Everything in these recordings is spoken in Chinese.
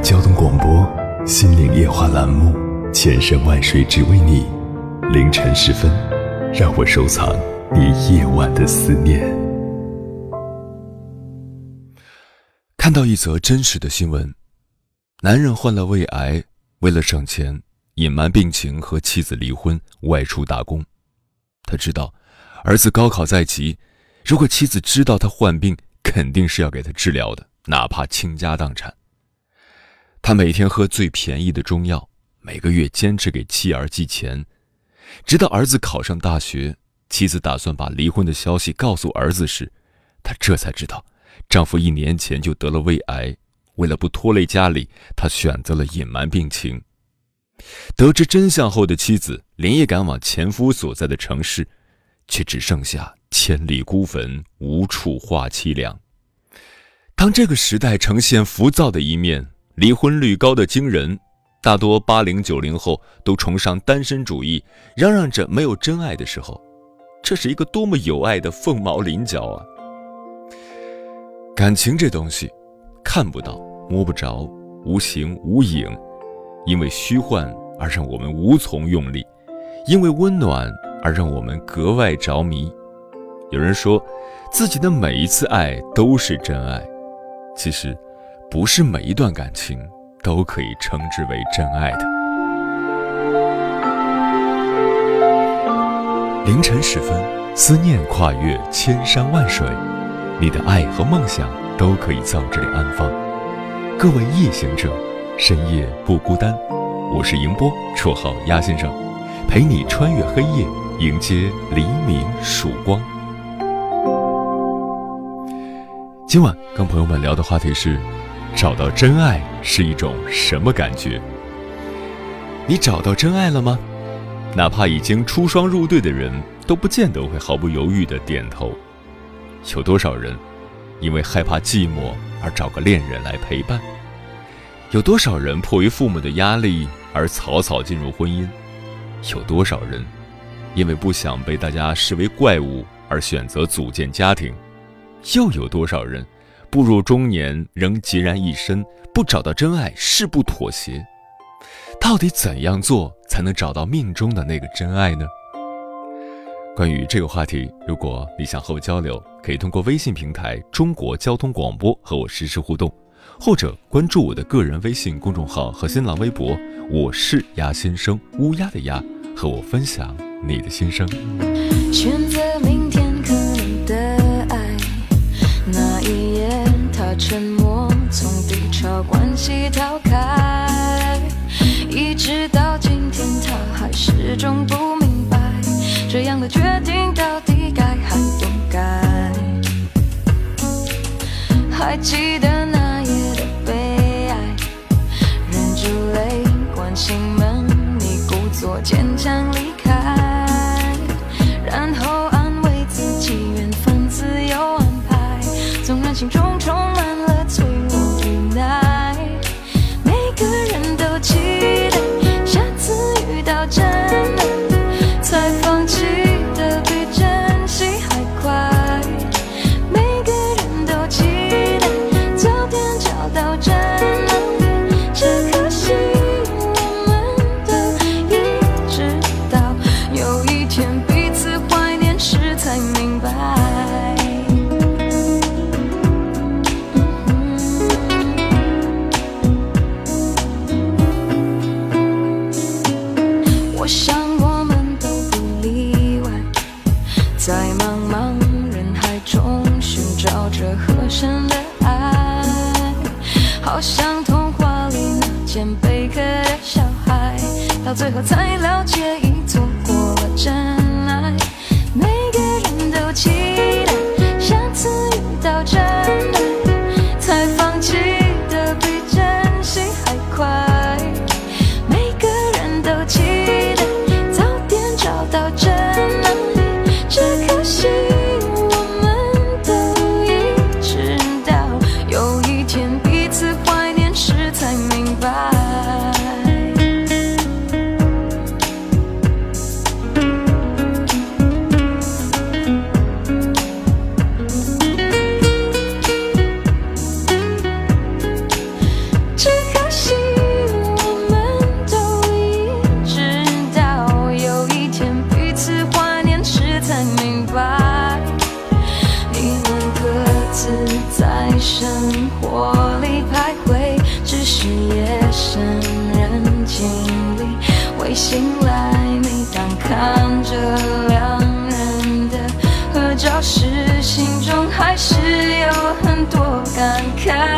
交通广播《心灵夜话》栏目，千山万水只为你。凌晨时分，让我收藏你夜晚的思念。看到一则真实的新闻：男人患了胃癌，为了省钱，隐瞒病情和妻子离婚，外出打工。他知道，儿子高考在即，如果妻子知道他患病，肯定是要给他治疗的。哪怕倾家荡产，他每天喝最便宜的中药，每个月坚持给妻儿寄钱，直到儿子考上大学，妻子打算把离婚的消息告诉儿子时，他这才知道，丈夫一年前就得了胃癌。为了不拖累家里，他选择了隐瞒病情。得知真相后的妻子连夜赶往前夫所在的城市，却只剩下千里孤坟，无处话凄凉。当这个时代呈现浮躁的一面，离婚率高的惊人，大多八零九零后都崇尚单身主义，嚷嚷着没有真爱的时候，这是一个多么有爱的凤毛麟角啊！感情这东西，看不到、摸不着、无形无影，因为虚幻而让我们无从用力，因为温暖而让我们格外着迷。有人说，自己的每一次爱都是真爱。其实，不是每一段感情都可以称之为真爱的。凌晨时分，思念跨越千山万水，你的爱和梦想都可以在这里安放。各位夜行者，深夜不孤单。我是迎波，绰号鸭先生，陪你穿越黑夜，迎接黎明曙光。今晚跟朋友们聊的话题是：找到真爱是一种什么感觉？你找到真爱了吗？哪怕已经出双入对的人，都不见得会毫不犹豫的点头。有多少人因为害怕寂寞而找个恋人来陪伴？有多少人迫于父母的压力而草草进入婚姻？有多少人因为不想被大家视为怪物而选择组建家庭？又有多少人步入中年仍孑然一身，不找到真爱誓不妥协？到底怎样做才能找到命中的那个真爱呢？关于这个话题，如果你想和我交流，可以通过微信平台“中国交通广播”和我实时互动，或者关注我的个人微信公众号和新浪微博“我是鸭先生”，乌鸦的鸭，和我分享你的心声。选择沉默，从低潮关系逃开，一直到今天，他还始终不明白，这样的决定到底该还不该。还记得那夜的悲哀，忍住泪，关心门，你故作坚强离开，然后安慰自己，缘分自有安排。纵然。心中充最后才了解感慨。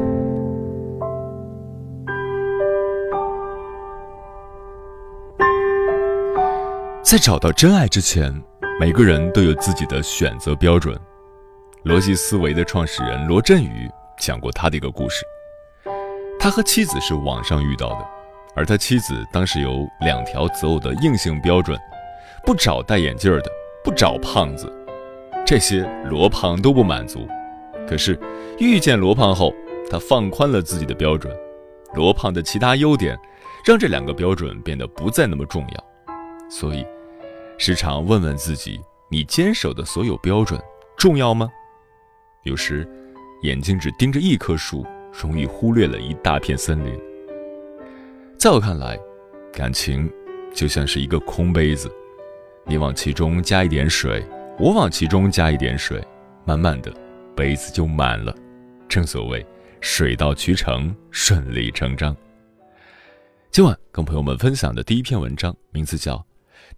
在找到真爱之前，每个人都有自己的选择标准。逻辑思维的创始人罗振宇讲过他的一个故事。他和妻子是网上遇到的，而他妻子当时有两条择偶的硬性标准：不找戴眼镜的，不找胖子。这些罗胖都不满足。可是遇见罗胖后，他放宽了自己的标准。罗胖的其他优点，让这两个标准变得不再那么重要。所以，时常问问自己：你坚守的所有标准重要吗？有时，眼睛只盯着一棵树，容易忽略了一大片森林。在我看来，感情就像是一个空杯子，你往其中加一点水，我往其中加一点水，慢慢的，杯子就满了。正所谓水到渠成，顺理成章。今晚跟朋友们分享的第一篇文章，名字叫《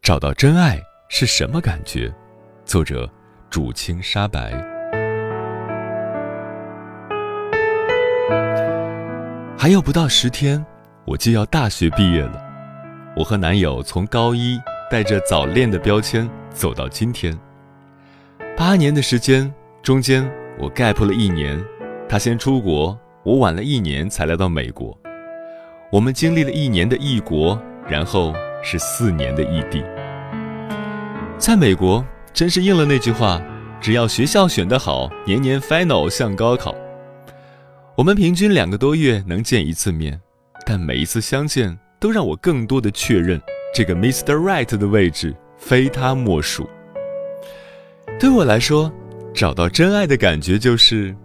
找到真爱是什么感觉》，作者主青沙白。还有不到十天，我就要大学毕业了。我和男友从高一带着早恋的标签走到今天，八年的时间，中间我 gap 了一年，他先出国，我晚了一年才来到美国。我们经历了一年的异国，然后是四年的异地。在美国，真是应了那句话：只要学校选得好，年年 final 像高考。我们平均两个多月能见一次面，但每一次相见都让我更多的确认，这个 Mr. Right 的位置非他莫属。对我来说，找到真爱的感觉就是，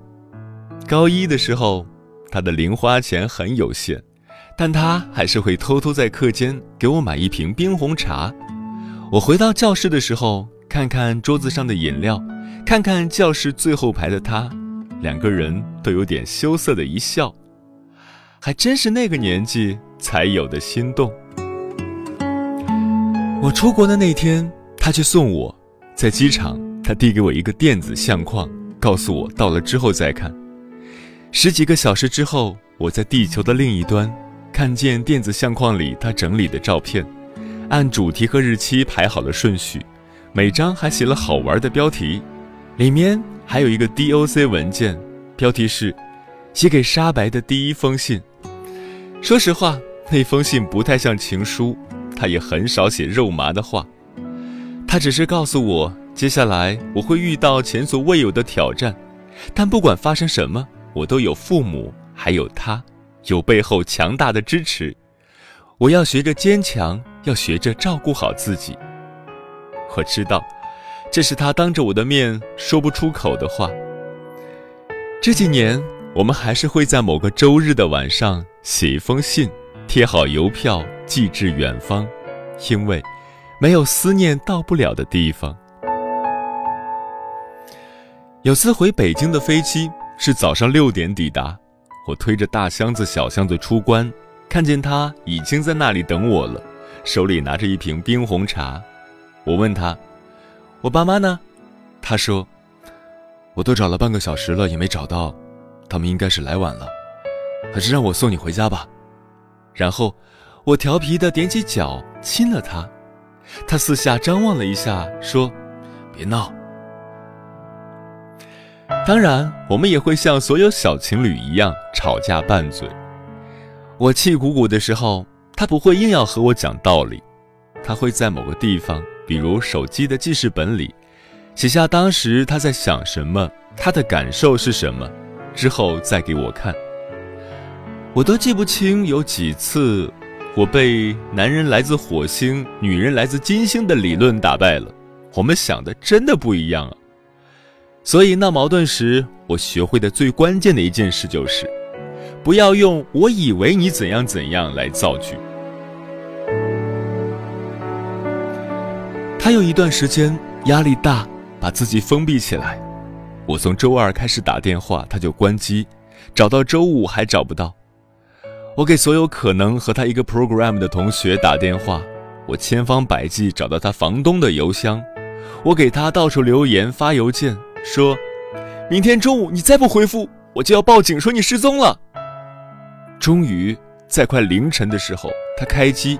高一的时候，他的零花钱很有限。但他还是会偷偷在课间给我买一瓶冰红茶。我回到教室的时候，看看桌子上的饮料，看看教室最后排的他，两个人都有点羞涩的一笑。还真是那个年纪才有的心动。我出国的那天，他去送我，在机场，他递给我一个电子相框，告诉我到了之后再看。十几个小时之后，我在地球的另一端。看见电子相框里他整理的照片，按主题和日期排好了顺序，每张还写了好玩的标题，里面还有一个 DOC 文件，标题是“写给沙白的第一封信”。说实话，那封信不太像情书，他也很少写肉麻的话，他只是告诉我接下来我会遇到前所未有的挑战，但不管发生什么，我都有父母，还有他。有背后强大的支持，我要学着坚强，要学着照顾好自己。我知道，这是他当着我的面说不出口的话。这几年，我们还是会在某个周日的晚上写一封信，贴好邮票寄至远方，因为没有思念到不了的地方。有次回北京的飞机是早上六点抵达，我推着大箱子小箱子出关，看见他已经在那里等我了，手里拿着一瓶冰红茶。我问他：“我爸妈呢？”他说：“我都找了半个小时了，也没找到，他们应该是来晚了，还是让我送你回家吧。”然后我调皮的踮起脚亲了他，他四下张望了一下，说：“别闹。”当然，我们也会像所有小情侣一样吵架拌嘴。我气鼓鼓的时候，他不会硬要和我讲道理，他会在某个地方，比如手机的记事本里，写下当时他在想什么，他的感受是什么，之后再给我看。我都记不清有几次，我被“男人来自火星，女人来自金星”的理论打败了。我们想的真的不一样啊！所以闹矛盾时，我学会的最关键的一件事就是，不要用“我以为你怎样怎样”来造句。他有一段时间压力大，把自己封闭起来。我从周二开始打电话，他就关机，找到周五还找不到。我给所有可能和他一个 program 的同学打电话，我千方百计找到他房东的邮箱，我给他到处留言发邮件。说，明天中午你再不回复，我就要报警说你失踪了。终于在快凌晨的时候，他开机，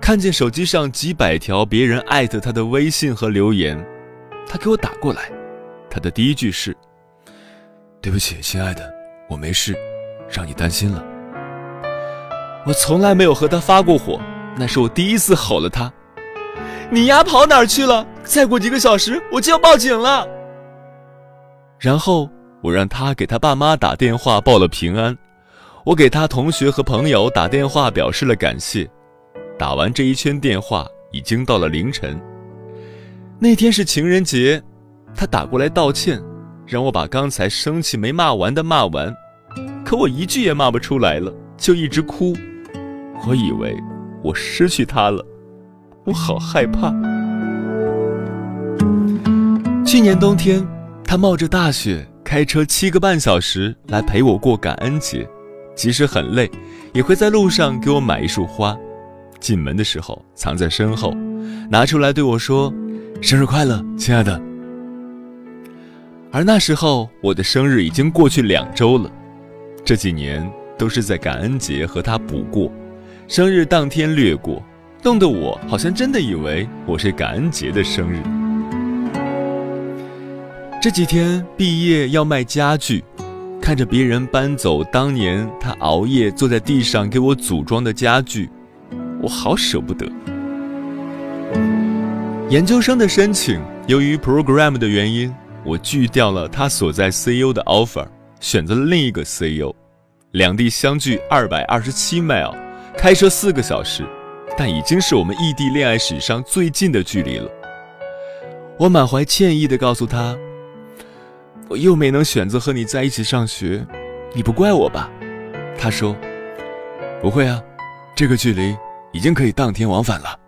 看见手机上几百条别人艾特他的微信和留言，他给我打过来，他的第一句是：“对不起，亲爱的，我没事，让你担心了。”我从来没有和他发过火，那是我第一次吼了他：“你丫跑哪儿去了？再过几个小时我就要报警了。”然后我让他给他爸妈打电话报了平安，我给他同学和朋友打电话表示了感谢。打完这一圈电话，已经到了凌晨。那天是情人节，他打过来道歉，让我把刚才生气没骂完的骂完，可我一句也骂不出来了，就一直哭。我以为我失去他了，我好害怕。去年冬天。他冒着大雪开车七个半小时来陪我过感恩节，即使很累，也会在路上给我买一束花。进门的时候藏在身后，拿出来对我说：“生日快乐，亲爱的。”而那时候我的生日已经过去两周了，这几年都是在感恩节和他补过，生日当天略过，弄得我好像真的以为我是感恩节的生日。这几天毕业要卖家具，看着别人搬走当年他熬夜坐在地上给我组装的家具，我好舍不得。研究生的申请，由于 program 的原因，我拒掉了他所在 CEO 的 offer，选择了另一个 CEO。两地相距二百二十七 mile，开车四个小时，但已经是我们异地恋爱史上最近的距离了。我满怀歉意地告诉他。我又没能选择和你在一起上学，你不怪我吧？他说：“不会啊，这个距离已经可以当天往返了。”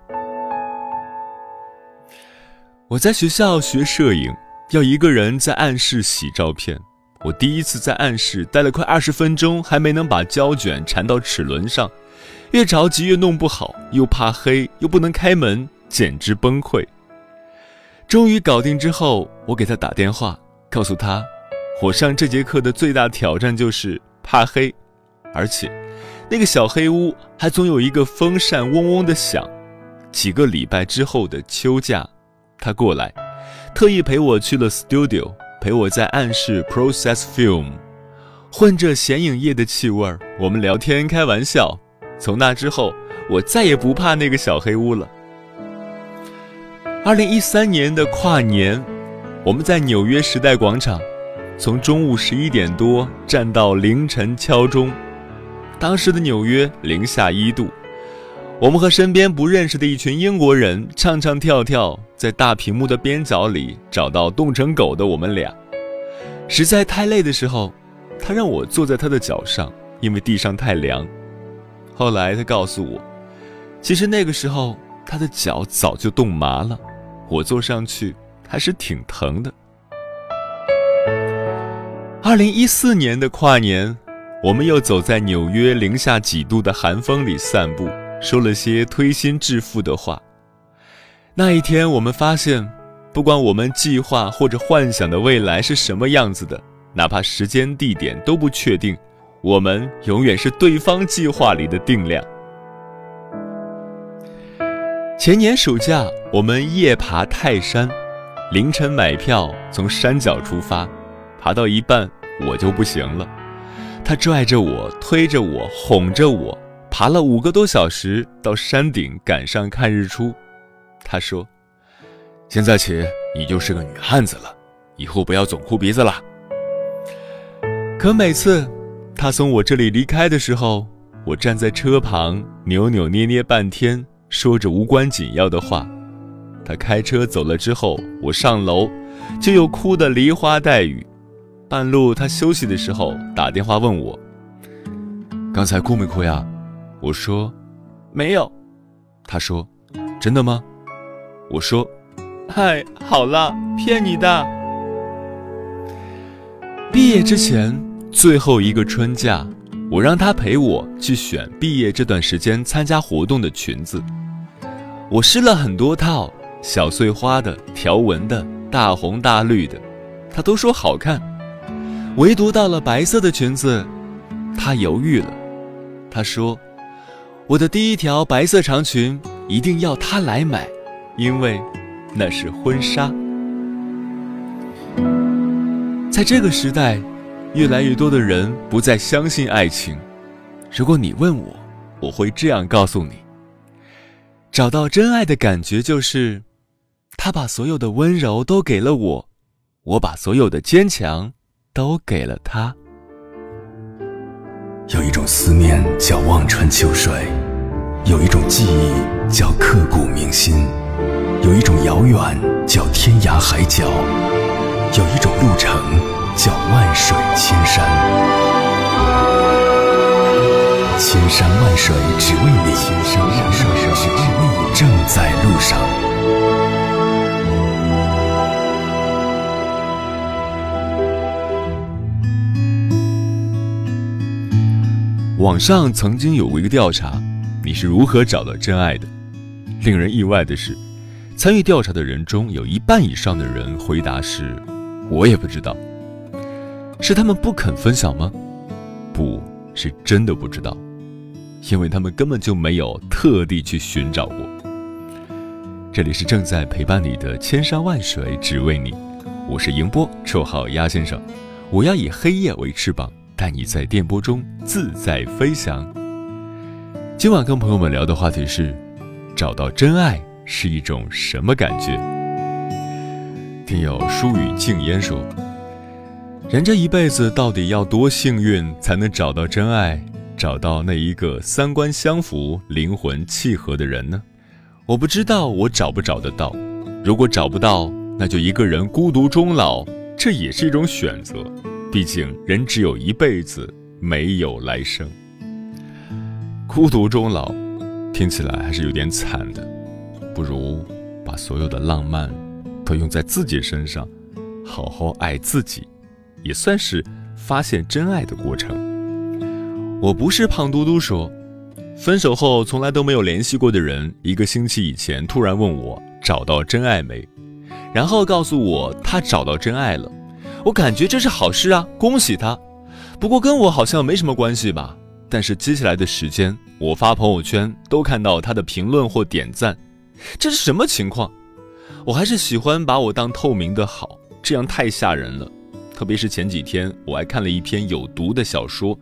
我在学校学摄影，要一个人在暗室洗照片。我第一次在暗室待了快二十分钟，还没能把胶卷缠到齿轮上，越着急越弄不好，又怕黑，又不能开门，简直崩溃。终于搞定之后，我给他打电话。告诉他，我上这节课的最大挑战就是怕黑，而且那个小黑屋还总有一个风扇嗡嗡的响。几个礼拜之后的秋假，他过来，特意陪我去了 studio，陪我在暗室 process film，混着显影液的气味儿，我们聊天开玩笑。从那之后，我再也不怕那个小黑屋了。二零一三年的跨年。我们在纽约时代广场，从中午十一点多站到凌晨敲钟。当时的纽约零下一度，我们和身边不认识的一群英国人唱唱跳跳，在大屏幕的边角里找到冻成狗的我们俩。实在太累的时候，他让我坐在他的脚上，因为地上太凉。后来他告诉我，其实那个时候他的脚早就冻麻了，我坐上去还是挺疼的。二零一四年的跨年，我们又走在纽约零下几度的寒风里散步，说了些推心置腹的话。那一天，我们发现，不管我们计划或者幻想的未来是什么样子的，哪怕时间地点都不确定，我们永远是对方计划里的定量。前年暑假，我们夜爬泰山，凌晨买票从山脚出发，爬到一半。我就不行了，他拽着我，推着我，哄着我，爬了五个多小时，到山顶赶上看日出。他说：“现在起你就是个女汉子了，以后不要总哭鼻子了。”可每次他从我这里离开的时候，我站在车旁扭扭捏捏半天，说着无关紧要的话。他开车走了之后，我上楼就又哭得梨花带雨。半路，他休息的时候打电话问我：“刚才哭没哭呀？”我说：“没有。”他说：“真的吗？”我说：“嗨，好了，骗你的。”毕业之前最后一个春假，我让他陪我去选毕业这段时间参加活动的裙子。我试了很多套，小碎花的、条纹的、大红大绿的，他都说好看。唯独到了白色的裙子，他犹豫了。他说：“我的第一条白色长裙一定要他来买，因为那是婚纱。”在这个时代，越来越多的人不再相信爱情。如果你问我，我会这样告诉你：找到真爱的感觉就是，他把所有的温柔都给了我，我把所有的坚强。都给了他。有一种思念叫望穿秋水，有一种记忆叫刻骨铭心，有一种遥远叫天涯海角，有一种路程叫万水千山。千山万水只为你，千山万水只为你，正在路上。网上曾经有过一个调查，你是如何找到真爱的？令人意外的是，参与调查的人中有一半以上的人回答是：“我也不知道。”是他们不肯分享吗？不是真的不知道，因为他们根本就没有特地去寻找过。这里是正在陪伴你的千山万水只为你，我是迎波，绰号鸭先生，我要以黑夜为翅膀。带你在电波中自在飞翔。今晚跟朋友们聊的话题是：找到真爱是一种什么感觉？听友疏雨静烟说：“人这一辈子到底要多幸运才能找到真爱，找到那一个三观相符、灵魂契合的人呢？我不知道我找不找得到。如果找不到，那就一个人孤独终老，这也是一种选择。”毕竟，人只有一辈子，没有来生。孤独终老，听起来还是有点惨的。不如把所有的浪漫都用在自己身上，好好爱自己，也算是发现真爱的过程。我不是胖嘟嘟说，分手后从来都没有联系过的人，一个星期以前突然问我找到真爱没，然后告诉我他找到真爱了。我感觉这是好事啊，恭喜他。不过跟我好像没什么关系吧。但是接下来的时间，我发朋友圈都看到他的评论或点赞，这是什么情况？我还是喜欢把我当透明的好，这样太吓人了。特别是前几天，我还看了一篇有毒的小说，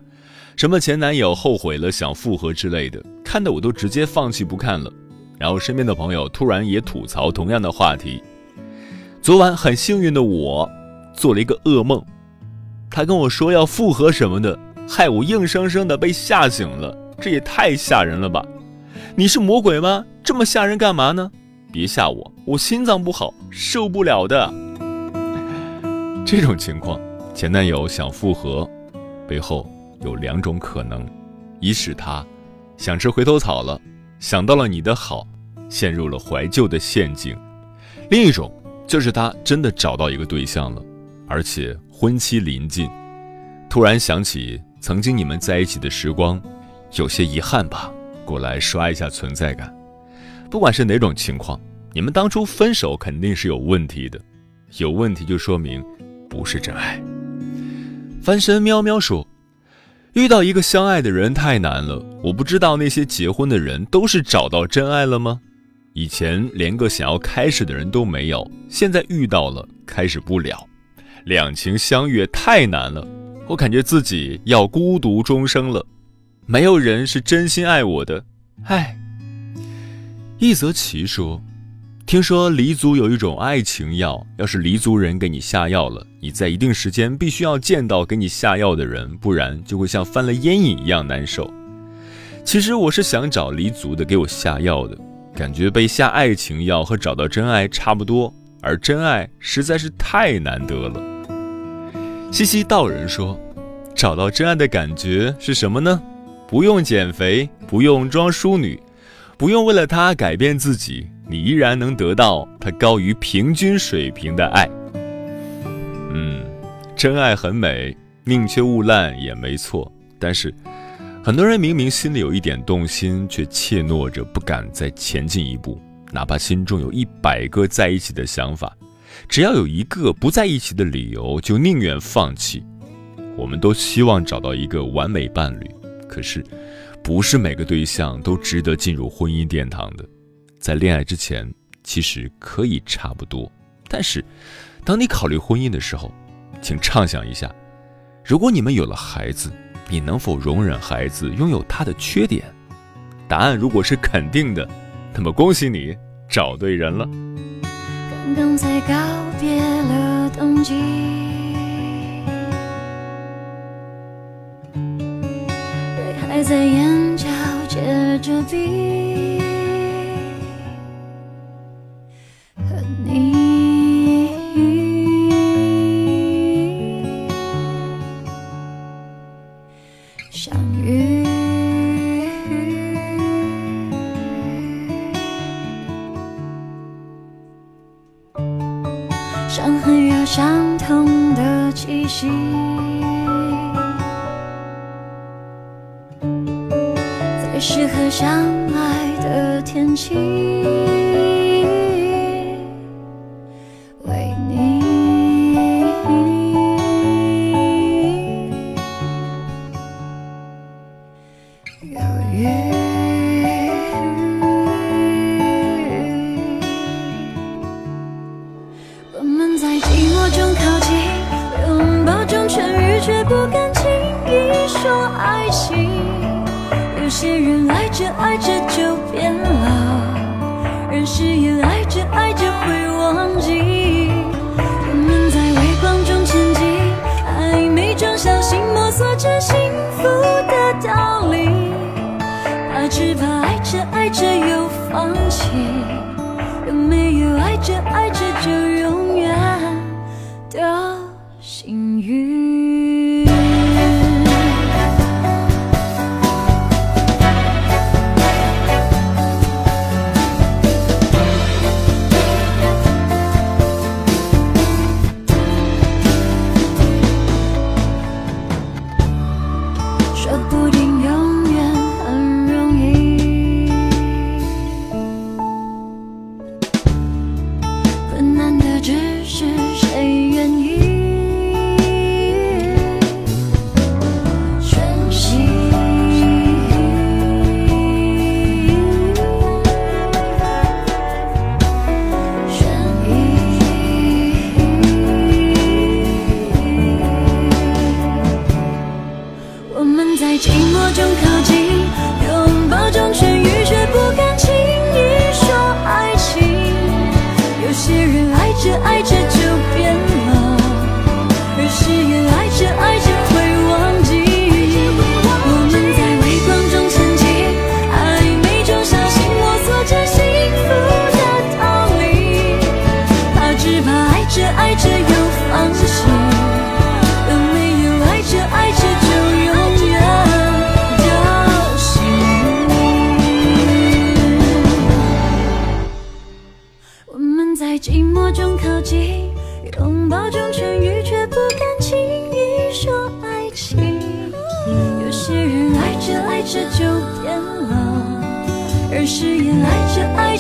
什么前男友后悔了想复合之类的，看得我都直接放弃不看了。然后身边的朋友突然也吐槽同样的话题。昨晚很幸运的我。做了一个噩梦，他跟我说要复合什么的，害我硬生生的被吓醒了，这也太吓人了吧！你是魔鬼吗？这么吓人干嘛呢？别吓我，我心脏不好，受不了的。这种情况，前男友想复合，背后有两种可能：一是他想吃回头草了，想到了你的好，陷入了怀旧的陷阱；另一种就是他真的找到一个对象了，而且婚期临近，突然想起曾经你们在一起的时光，有些遗憾吧。过来刷一下存在感，不管是哪种情况，你们当初分手肯定是有问题的，有问题就说明不是真爱。翻身喵喵说：“遇到一个相爱的人太难了，我不知道那些结婚的人都是找到真爱了吗？以前连个想要开始的人都没有，现在遇到了，开始不了，两情相悦太难了，我感觉自己要孤独终生了。”没有人是真心爱我的，唉。一泽奇说：“听说黎族有一种爱情药，要是黎族人给你下药了，你在一定时间必须要见到给你下药的人，不然就会像翻了烟瘾一样难受。其实我是想找黎族的给我下药的，感觉被下爱情药和找到真爱差不多，而真爱实在是太难得了。”西西道人说：“找到真爱的感觉是什么呢？”不用减肥，不用装淑女，不用为了他改变自己，你依然能得到他高于平均水平的爱。嗯，真爱很美，宁缺毋滥也没错。但是，很多人明明心里有一点动心，却怯懦着不敢再前进一步，哪怕心中有一百个在一起的想法，只要有一个不在一起的理由，就宁愿放弃。我们都希望找到一个完美伴侣。可是，不是每个对象都值得进入婚姻殿堂的。在恋爱之前，其实可以差不多。但是，当你考虑婚姻的时候，请畅想一下：如果你们有了孩子，你能否容忍孩子拥有他的缺点？答案如果是肯定的，那么恭喜你找对人了。刚才告别了冬季。泪还在眼角结着冰，气，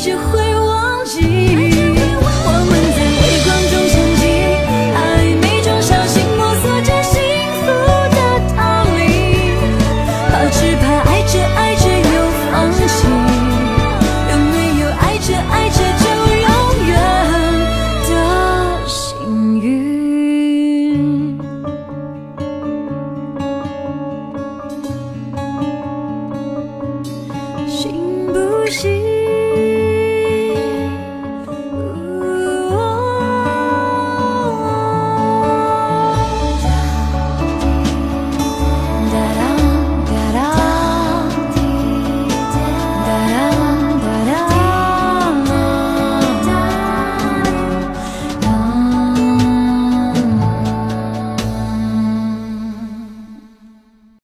爱